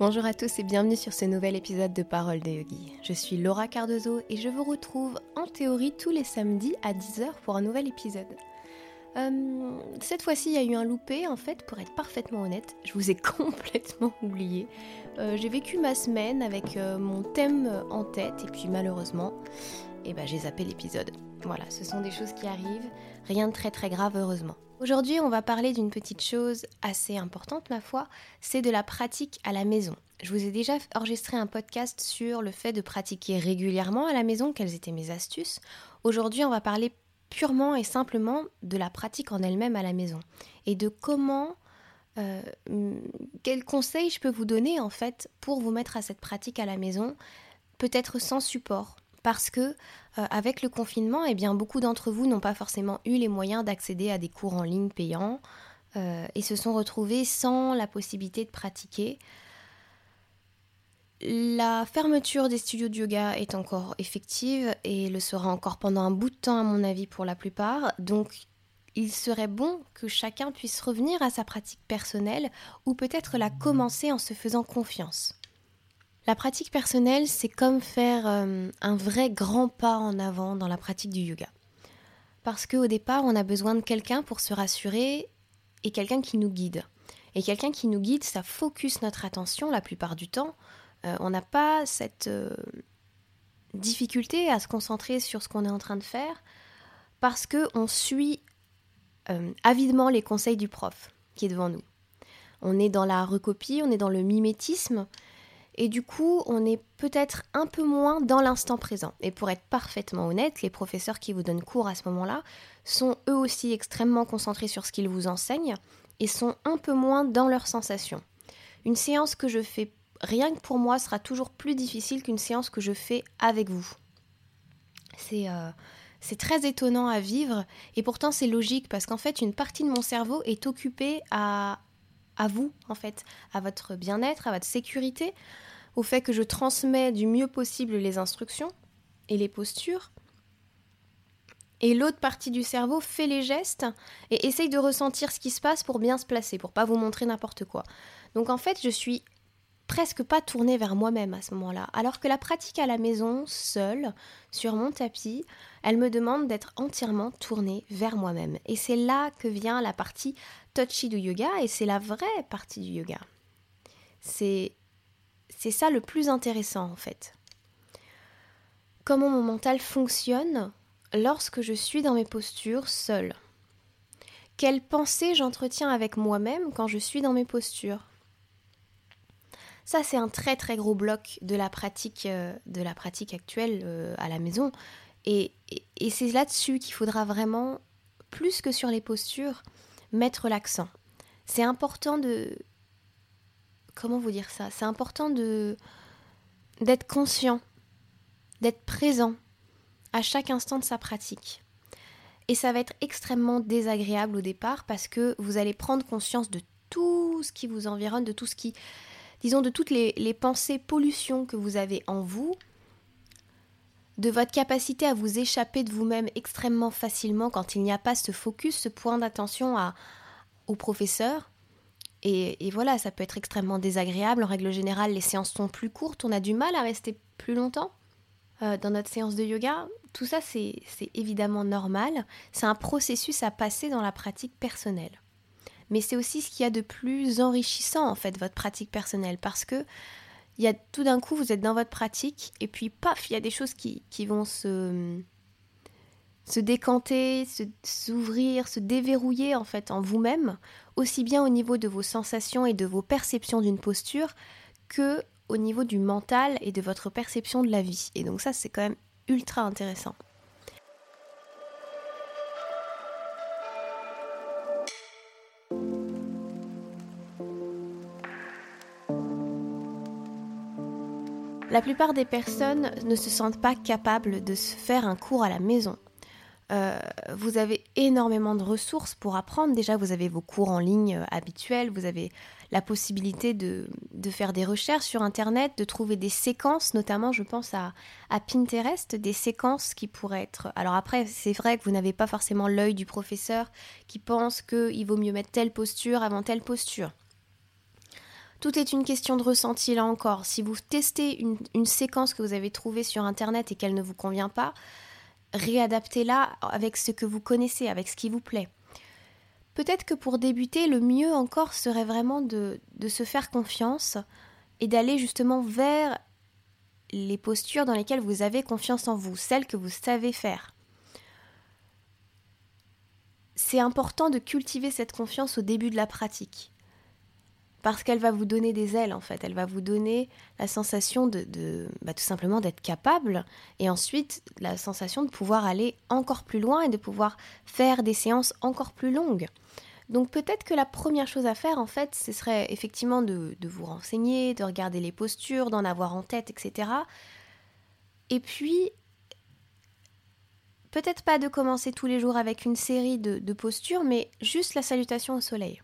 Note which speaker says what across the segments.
Speaker 1: Bonjour à tous et bienvenue sur ce nouvel épisode de Parole de Yogi. Je suis Laura Cardozo et je vous retrouve en théorie tous les samedis à 10h pour un nouvel épisode. Euh, cette fois-ci, il y a eu un loupé en fait, pour être parfaitement honnête. Je vous ai complètement oublié. Euh, j'ai vécu ma semaine avec euh, mon thème en tête et puis malheureusement, eh ben, j'ai zappé l'épisode. Voilà, ce sont des choses qui arrivent. Rien de très très grave, heureusement. Aujourd'hui, on va parler d'une petite chose assez importante, ma foi, c'est de la pratique à la maison. Je vous ai déjà enregistré un podcast sur le fait de pratiquer régulièrement à la maison, quelles étaient mes astuces. Aujourd'hui, on va parler purement et simplement de la pratique en elle-même à la maison et de comment, euh, quels conseils je peux vous donner en fait pour vous mettre à cette pratique à la maison, peut-être sans support, parce que euh, avec le confinement, eh beaucoup d'entre vous n'ont pas forcément eu les moyens d'accéder à des cours en ligne payants euh, et se sont retrouvés sans la possibilité de pratiquer. La fermeture des studios de yoga est encore effective et le sera encore pendant un bout de temps à mon avis pour la plupart. Donc il serait bon que chacun puisse revenir à sa pratique personnelle ou peut-être la commencer en se faisant confiance. La pratique personnelle, c'est comme faire euh, un vrai grand pas en avant dans la pratique du yoga. Parce qu'au départ, on a besoin de quelqu'un pour se rassurer et quelqu'un qui nous guide. Et quelqu'un qui nous guide, ça focus notre attention la plupart du temps. Euh, on n'a pas cette euh, difficulté à se concentrer sur ce qu'on est en train de faire parce qu'on suit avidement les conseils du prof qui est devant nous. On est dans la recopie, on est dans le mimétisme, et du coup, on est peut-être un peu moins dans l'instant présent. Et pour être parfaitement honnête, les professeurs qui vous donnent cours à ce moment-là sont eux aussi extrêmement concentrés sur ce qu'ils vous enseignent et sont un peu moins dans leurs sensations. Une séance que je fais rien que pour moi sera toujours plus difficile qu'une séance que je fais avec vous. C'est euh, très étonnant à vivre et pourtant c'est logique parce qu'en fait une partie de mon cerveau est occupée à, à vous en fait, à votre bien-être, à votre sécurité au fait que je transmets du mieux possible les instructions et les postures. Et l'autre partie du cerveau fait les gestes et essaye de ressentir ce qui se passe pour bien se placer, pour pas vous montrer n'importe quoi. Donc en fait, je suis presque pas tournée vers moi-même à ce moment-là. Alors que la pratique à la maison, seule, sur mon tapis, elle me demande d'être entièrement tournée vers moi-même. Et c'est là que vient la partie touchy du yoga et c'est la vraie partie du yoga. C'est c'est ça le plus intéressant en fait. Comment mon mental fonctionne lorsque je suis dans mes postures seule. Quelles pensées j'entretiens avec moi-même quand je suis dans mes postures. Ça, c'est un très très gros bloc de la pratique, euh, actuelle euh, à la maison. et c'est là-dessus qu'il faudra vraiment, plus que sur les postures, mettre l'accent. C'est important de, comment vous dire ça? C'est important de d'être conscient, d'être présent à chaque instant de sa pratique. Et ça va être extrêmement désagréable au départ parce que vous allez prendre conscience de tout ce qui vous environne, de tout ce qui, disons, de toutes les, pensées pollutions que vous avez en vous, de votre capacité à vous échapper de vous-même extrêmement facilement quand il n'y a pas ce focus, ce point d'attention au professeur, et, voilà, ça peut être extrêmement désagréable. En règle générale, les séances sont plus courtes, on a du mal à rester plus longtemps euh, dans notre séance de yoga. Tout ça, c'est évidemment normal. C'est un processus à passer dans la pratique personnelle. Mais c'est aussi ce qu'il y a de plus enrichissant, en fait, votre pratique personnelle. Parce que il tout d'un coup, vous êtes dans votre pratique, et puis paf, il y a des choses qui, qui vont se se décanter, s'ouvrir, se, déverrouiller en fait en vous-même, aussi bien au niveau de vos sensations et de vos perceptions d'une posture que au niveau du mental et de votre perception de la vie. Et donc ça c'est quand même ultra intéressant. La plupart des personnes ne se sentent pas capables de se faire un cours à la maison. Euh, vous avez énormément de ressources pour apprendre. Déjà, vous avez vos cours en ligne euh, habituels, vous avez la possibilité de, faire des recherches sur Internet, de trouver des séquences, notamment je pense à, à Pinterest, des séquences qui pourraient être... Alors après, c'est vrai que vous n'avez pas forcément l'œil du professeur qui pense qu'il vaut mieux mettre telle posture avant telle posture. Tout est une question de ressenti là encore. Si vous testez une, séquence que vous avez trouvée sur Internet et qu'elle ne vous convient pas, réadaptez-la avec ce que vous connaissez, avec ce qui vous plaît. Peut-être que pour débuter, le mieux encore serait vraiment de se faire confiance et d'aller justement vers les postures dans lesquelles vous avez confiance en vous, celles que vous savez faire. C'est important de cultiver cette confiance au début de la pratique parce qu'elle va vous donner des ailes en fait, elle va vous donner la sensation de, bah, tout simplement d'être capable et ensuite la sensation de pouvoir aller encore plus loin et de pouvoir faire des séances encore plus longues. Donc peut-être que la première chose à faire en fait, ce serait effectivement de, de vous renseigner, de regarder les postures, d'en avoir en tête, etc. Et puis peut-être pas de commencer tous les jours avec une série de, de postures, mais juste la salutation au soleil.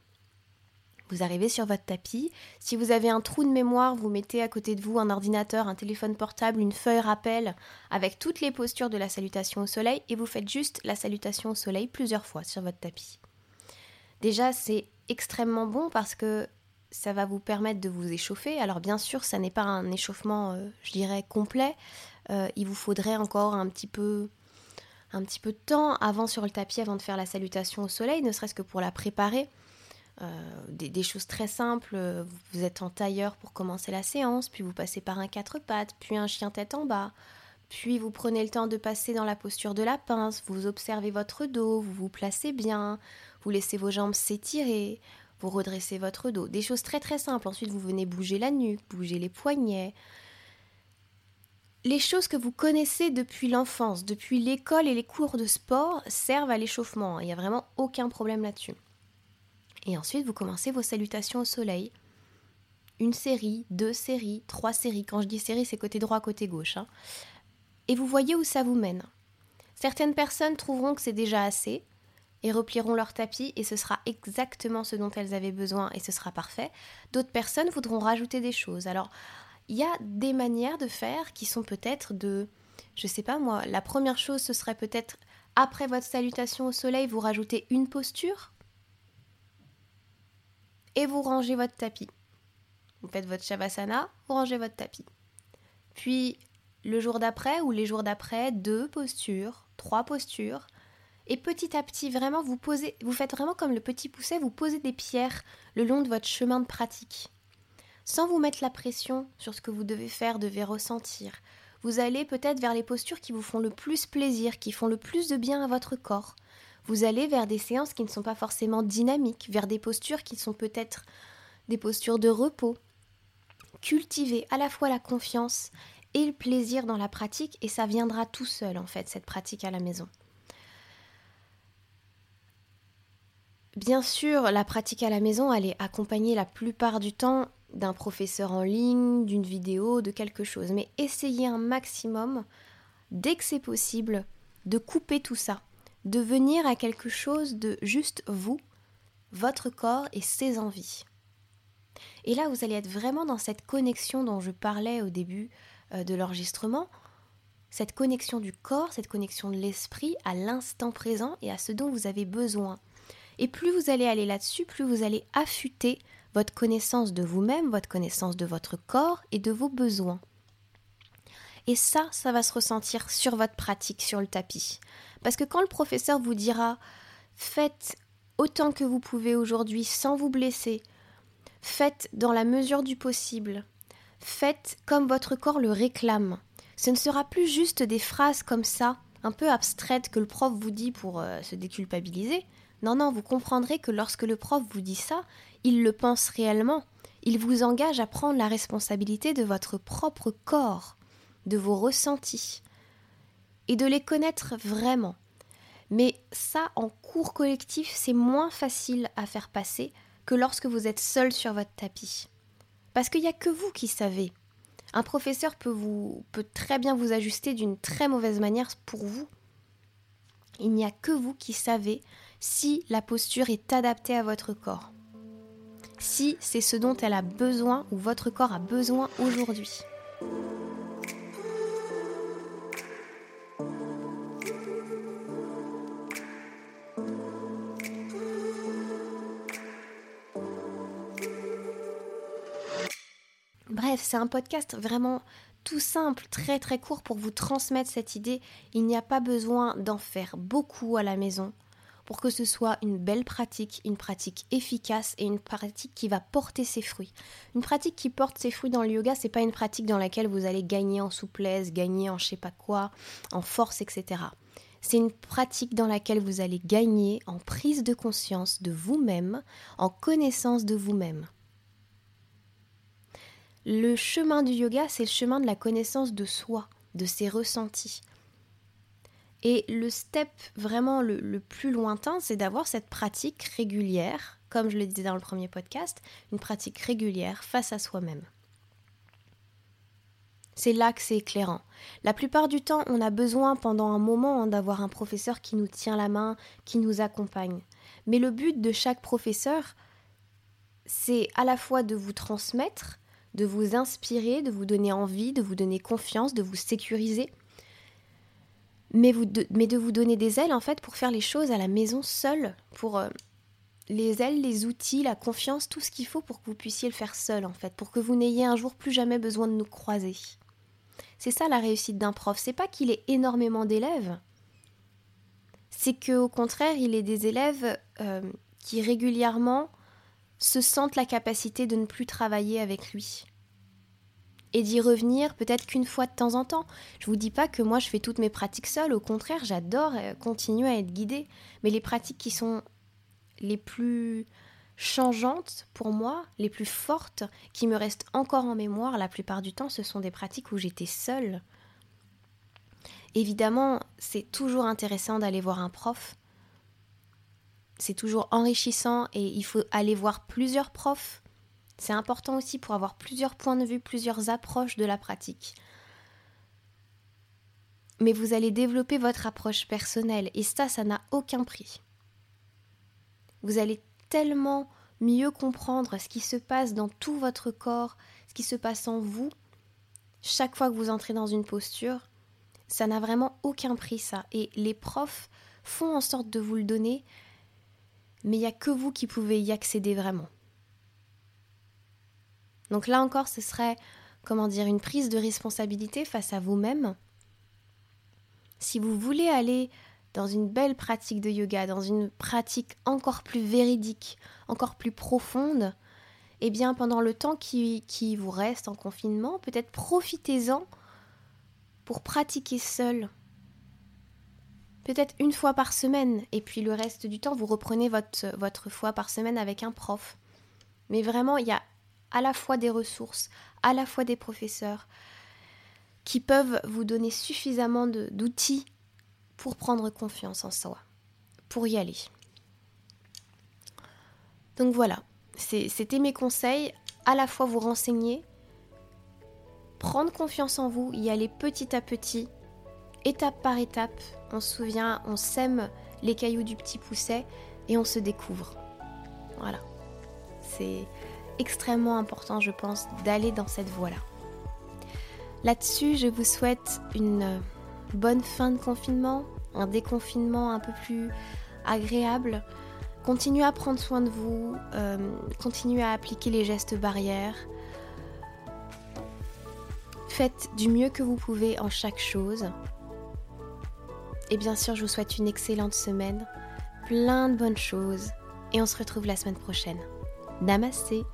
Speaker 1: Vous arrivez sur votre tapis. Si vous avez un trou de mémoire, vous mettez à côté de vous un ordinateur, un téléphone portable, une feuille rappel avec toutes les postures de la salutation au soleil et vous faites juste la salutation au soleil plusieurs fois sur votre tapis. Déjà, c'est extrêmement bon parce que ça va vous permettre de vous échauffer. Alors bien sûr, ça n'est pas un échauffement, euh, je dirais, complet. Euh, il vous faudrait encore un petit peu un petit peu de temps avant sur le tapis avant de faire la salutation au soleil, ne serait-ce que pour la préparer. Euh, des, choses très simples. Vous êtes en tailleur pour commencer la séance, puis vous passez par un quatre pattes, puis un chien tête en bas. Puis vous prenez le temps de passer dans la posture de la pince, vous observez votre dos, vous vous placez bien, vous laissez vos jambes s'étirer, vous redressez votre dos. Des choses très très simples. Ensuite, vous venez bouger la nuque, bouger les poignets. Les choses que vous connaissez depuis l'enfance, depuis l'école et les cours de sport servent à l'échauffement. Il n'y a vraiment aucun problème là-dessus. Et ensuite, vous commencez vos salutations au soleil. Une série, deux séries, trois séries. Quand je dis série, c'est côté droit, côté gauche. Hein. Et vous voyez où ça vous mène. Certaines personnes trouveront que c'est déjà assez et replieront leur tapis et ce sera exactement ce dont elles avaient besoin et ce sera parfait. D'autres personnes voudront rajouter des choses. Alors, il y a des manières de faire qui sont peut-être de, je sais pas moi, la première chose ce serait peut-être après votre salutation au soleil, vous rajoutez une posture? Et vous rangez votre tapis. Vous faites votre shavasana, vous rangez votre tapis. Puis le jour d'après ou les jours d'après, deux postures, trois postures. Et petit à petit, vraiment, vous posez, vous faites vraiment comme le petit pousset, vous posez des pierres le long de votre chemin de pratique. Sans vous mettre la pression sur ce que vous devez faire, devez ressentir. Vous allez peut-être vers les postures qui vous font le plus plaisir, qui font le plus de bien à votre corps vous allez vers des séances qui ne sont pas forcément dynamiques, vers des postures qui sont peut-être des postures de repos. Cultivez à la fois la confiance et le plaisir dans la pratique et ça viendra tout seul en fait, cette pratique à la maison. Bien sûr, la pratique à la maison, elle est accompagnée la plupart du temps d'un professeur en ligne, d'une vidéo, de quelque chose. Mais essayez un maximum, dès que c'est possible, de couper tout ça de venir à quelque chose de juste vous, votre corps et ses envies. Et là, vous allez être vraiment dans cette connexion dont je parlais au début euh, de l'enregistrement, cette connexion du corps, cette connexion de l'esprit à l'instant présent et à ce dont vous avez besoin. Et plus vous allez aller là-dessus, plus vous allez affûter votre connaissance de vous-même, votre connaissance de votre corps et de vos besoins. Et ça, ça va se ressentir sur votre pratique sur le tapis. Parce que quand le professeur vous dira faites autant que vous pouvez aujourd'hui sans vous blesser, faites dans la mesure du possible, faites comme votre corps le réclame, ce ne sera plus juste des phrases comme ça, un peu abstraites que le prof vous dit pour euh, se déculpabiliser. Non, non, vous comprendrez que lorsque le prof vous dit ça, il le pense réellement. Il vous engage à prendre la responsabilité de votre propre corps, de vos ressentis et de les connaître vraiment. Mais ça, en cours collectif, c'est moins facile à faire passer que lorsque vous êtes seul sur votre tapis. Parce qu'il n'y a que vous qui savez. Un professeur peut, vous, peut très bien vous ajuster d'une très mauvaise manière pour vous. Il n'y a que vous qui savez si la posture est adaptée à votre corps. Si c'est ce dont elle a besoin ou votre corps a besoin aujourd'hui. Bref, c'est un podcast vraiment tout simple, très très court pour vous transmettre cette idée. Il n'y a pas besoin d'en faire beaucoup à la maison pour que ce soit une belle pratique, une pratique efficace et une pratique qui va porter ses fruits. Une pratique qui porte ses fruits dans le yoga, c'est pas une pratique dans laquelle vous allez gagner en souplesse, gagner en je sais pas quoi, en force, etc. C'est une pratique dans laquelle vous allez gagner en prise de conscience de vous-même, en connaissance de vous-même. Le chemin du yoga, c'est le chemin de la connaissance de soi, de ses ressentis. Et le step vraiment le, plus lointain, c'est d'avoir cette pratique régulière, comme je le disais dans le premier podcast, une pratique régulière face à soi-même. C'est là que c'est éclairant. La plupart du temps, on a besoin pendant un moment hein, d'avoir un professeur qui nous tient la main, qui nous accompagne. Mais le but de chaque professeur, c'est à la fois de vous transmettre, de vous inspirer, de vous donner envie, de vous donner confiance, de vous sécuriser, mais, de, vous donner des ailes en fait pour faire les choses à la maison seul, pour euh, les ailes, les outils, la confiance, tout ce qu'il faut pour que vous puissiez le faire seul en fait, pour que vous n'ayez un jour plus jamais besoin de nous croiser. C'est ça la réussite d'un prof, c'est pas qu'il ait énormément d'élèves, c'est qu'au contraire il ait des élèves euh, qui régulièrement se sentent la capacité de ne plus travailler avec lui et d'y revenir peut-être qu'une fois de temps en temps. Je vous dis pas que moi je fais toutes mes pratiques seule, au contraire, j'adore euh, continuer à être guidée, mais les pratiques qui sont les plus changeantes pour moi, les plus fortes, qui me restent encore en mémoire la plupart du temps, ce sont des pratiques où j'étais seule. Évidemment, c'est toujours intéressant d'aller voir un prof. C'est toujours enrichissant et il faut aller voir plusieurs profs c'est important aussi pour avoir plusieurs points de vue, plusieurs approches de la pratique. Mais vous allez développer votre approche personnelle et ça, ça n'a aucun prix. Vous allez tellement mieux comprendre ce qui se passe dans tout votre corps, ce qui se passe en vous, chaque fois que vous entrez dans une posture. Ça n'a vraiment aucun prix, ça. Et les profs font en sorte de vous le donner, mais il n'y a que vous qui pouvez y accéder vraiment. Donc là encore, ce serait, comment dire, une prise de responsabilité face à vous-même. Si vous voulez aller dans une belle pratique de yoga, dans une pratique encore plus véridique, encore plus profonde, eh bien pendant le temps qui, qui vous reste en confinement, peut-être profitez-en pour pratiquer seul. Peut-être une fois par semaine, et puis le reste du temps, vous reprenez votre, votre fois par semaine avec un prof. Mais vraiment, il y a à la fois des ressources, à la fois des professeurs, qui peuvent vous donner suffisamment d'outils pour prendre confiance en soi, pour y aller. Donc voilà, c'était mes conseils, à la fois vous renseigner, prendre confiance en vous, y aller petit à petit, étape par étape. On se souvient, on sème les cailloux du petit pousset et on se découvre. Voilà. C'est extrêmement important, je pense, d'aller dans cette voie-là. Là-dessus, je vous souhaite une bonne fin de confinement, un déconfinement un peu plus agréable. Continuez à prendre soin de vous, euh, continuez à appliquer les gestes barrières. Faites du mieux que vous pouvez en chaque chose. Et bien sûr, je vous souhaite une excellente semaine, plein de bonnes choses, et on se retrouve la semaine prochaine. Namasté